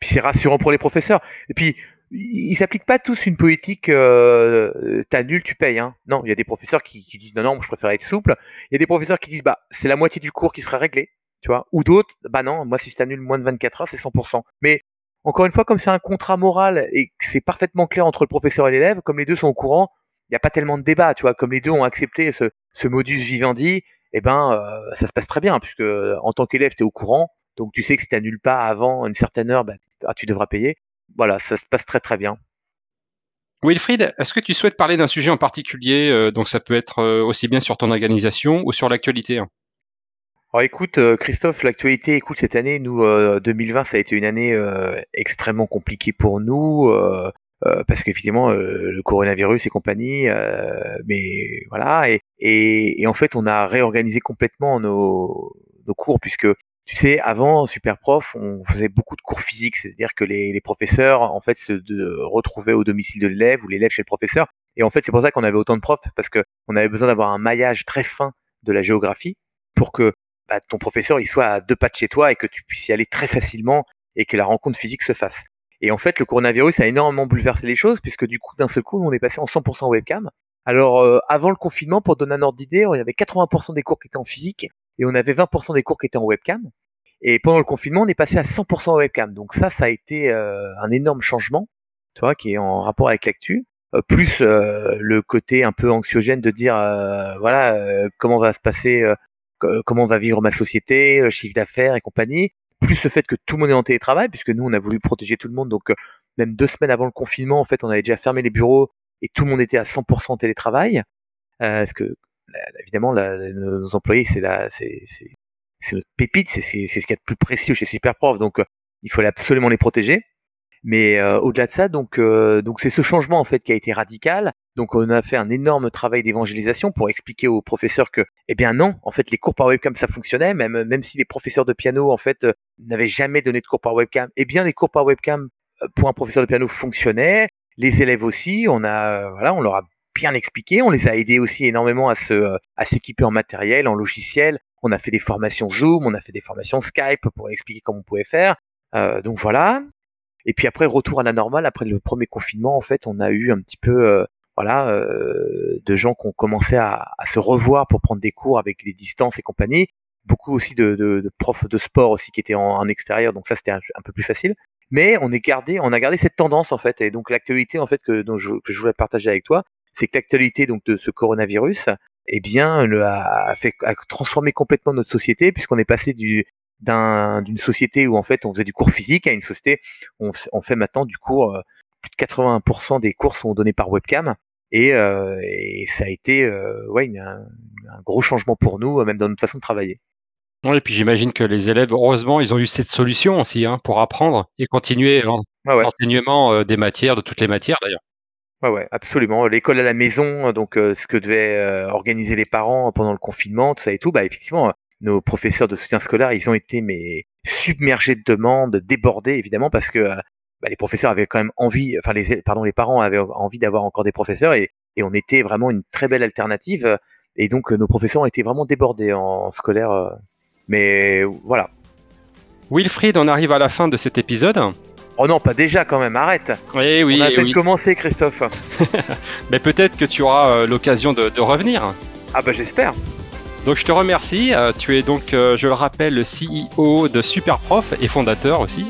Puis c'est rassurant pour les professeurs. Et puis, ils s'appliquent pas tous une politique euh, t'annules, tu payes. Hein. Non, il y a des professeurs qui, qui disent non, non, je préfère être souple. Il y a des professeurs qui disent bah c'est la moitié du cours qui sera réglé, tu vois. Ou d'autres, bah non, moi si je t'annule moins de 24 heures, c'est 100%. Mais encore une fois, comme c'est un contrat moral et que c'est parfaitement clair entre le professeur et l'élève, comme les deux sont au courant, il n'y a pas tellement de débat, tu vois. Comme les deux ont accepté ce, ce modus vivendi, eh ben euh, ça se passe très bien puisque en tant qu'élève tu es au courant, donc tu sais que si tu pas avant une certaine heure, bah, ah, tu devras payer voilà, ça se passe très très bien. Wilfried, est-ce que tu souhaites parler d'un sujet en particulier euh, Donc ça peut être euh, aussi bien sur ton organisation ou sur l'actualité. Hein? Alors écoute, euh, Christophe, l'actualité, écoute, cette année, nous, 2020, ça a été une année extrêmement compliquée pour nous. parce qu'effectivement le coronavirus et compagnie, mais voilà et, et, en fait on a réorganisé complètement nos, nos cours puisque tu sais, avant Superprof, on faisait beaucoup de cours physiques, c'est-à-dire que les, professeurs, en fait, se retrouvaient au domicile de l'élève ou l'élève chez le professeur. Et en fait, c'est pour ça qu'on avait autant de profs, parce qu'on avait besoin d'avoir un maillage très fin de la géographie pour que bah, ton professeur il soit à deux pas de chez toi et que tu puisses y aller très facilement et que la rencontre physique se fasse. Et en fait, le coronavirus a énormément bouleversé les choses, puisque du coup, d'un seul coup, on est passé en 100% webcam. Alors, euh, avant le confinement, pour donner un ordre d'idée, il y avait 80% des cours qui étaient en physique et on avait 20% des cours qui étaient en webcam. Et pendant le confinement, on est passé à 100% en webcam. Donc ça, ça a été euh, un énorme changement, tu vois, qui est en rapport avec l'actu. Euh, plus euh, le côté un peu anxiogène de dire, voilà, comment va se passer, comment va vivre ma société, le chiffre d'affaires et compagnie. Plus le fait que tout le monde est en télétravail, puisque nous, on a voulu protéger tout le monde. Donc même deux semaines avant le confinement, en fait, on avait déjà fermé les bureaux et tout le monde était à 100% en télétravail. parce que évidemment, nos employés, c'est c'est notre pépite, c'est ce qu'il y a de plus précieux chez Superprof. Donc, euh, il fallait absolument les protéger. Mais euh, au-delà de ça, donc euh, donc c'est ce changement en fait qui a été radical. Donc on a fait un énorme travail d'évangélisation pour expliquer aux professeurs que eh bien non, en fait les cours par webcam ça fonctionnait même même si les professeurs de piano en fait n'avaient jamais donné de cours par webcam, eh bien les cours par webcam pour un professeur de piano fonctionnaient, les élèves aussi, on a voilà, on leur a bien expliqué. On les a aidés aussi énormément à se à s'équiper en matériel, en logiciel. On a fait des formations Zoom, on a fait des formations Skype pour expliquer comment on pouvait faire. Euh, donc voilà. Et puis après retour à la normale après le premier confinement en fait on a eu un petit peu euh, voilà euh, de gens qui ont commencé à, se revoir pour prendre des cours avec des distances et compagnie. Beaucoup aussi de, profs de sport aussi qui étaient en, extérieur donc ça c'était un, peu plus facile. Mais on est gardé, on a gardé cette tendance en fait et donc l'actualité en fait que, que je voulais partager avec toi, c'est que l'actualité donc de ce coronavirus, eh bien, le, a, fait a transformé complètement notre société puisqu'on est passé du d'une société où en fait on faisait du cours physique à une société où on, fait maintenant du cours euh, plus de 80% des cours sont donnés par webcam et, euh, ça a été euh, ouais un, gros changement pour nous même dans notre façon de travailler. Oui, et puis j'imagine que les élèves, heureusement, ils ont eu cette solution aussi hein, pour apprendre et continuer l'enseignement des matières, de toutes les matières d'ailleurs. Ouais, ouais, absolument. L'école à la maison, donc euh, ce que devaient euh, organiser les parents pendant le confinement, tout ça et tout, bah effectivement, nos professeurs de soutien scolaire, ils ont été mais submergés de demandes, débordés évidemment parce que euh, bah, les professeurs avaient quand même envie, enfin les pardon, les parents avaient envie d'avoir encore des professeurs et, et on était vraiment une très belle alternative et donc nos professeurs ont été vraiment débordés en scolaire. mais voilà. Wilfried, on arrive à la fin de cet épisode. Oh non, pas déjà quand même, arrête. Oui, oui. On a eh oui. commencé, Christophe. <laughs> Mais peut-être que tu auras euh, l'occasion de, revenir. Ah bah j'espère. Donc je te remercie. Euh, tu es donc, euh, je le rappelle, le CEO de Superprof et fondateur aussi.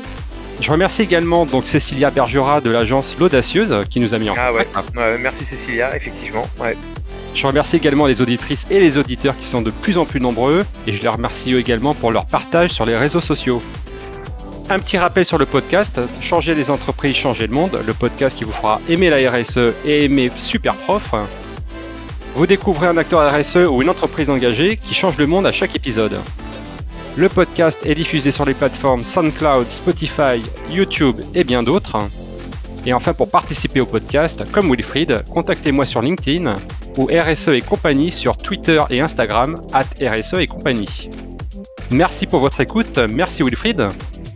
Je remercie également donc Cécilia Bergera de l'agence L'Audacieuse qui nous a mis en ah contact. Ah ouais. merci Cécilia, effectivement. Ouais. Je remercie également les auditrices et les auditeurs qui sont de plus en plus nombreux et je les remercie également pour leur partage sur les réseaux sociaux. Un petit rappel sur le podcast, Changer les entreprises, changer le monde, le podcast qui vous fera aimer la RSE et aimer Super Prof. Vous découvrez un acteur RSE ou une entreprise engagée qui change le monde à chaque épisode. Le podcast est diffusé sur les plateformes SoundCloud, Spotify, YouTube et bien d'autres. Et enfin, pour participer au podcast, comme Wilfried, contactez-moi sur LinkedIn ou RSE et compagnie sur Twitter et Instagram, at RSE et compagnie. Merci pour votre écoute, merci Wilfried.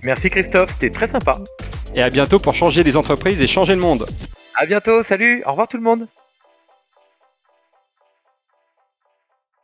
Merci Christophe, c'était très sympa. Et à bientôt pour changer les entreprises et changer le monde. À bientôt, salut, au revoir tout le monde.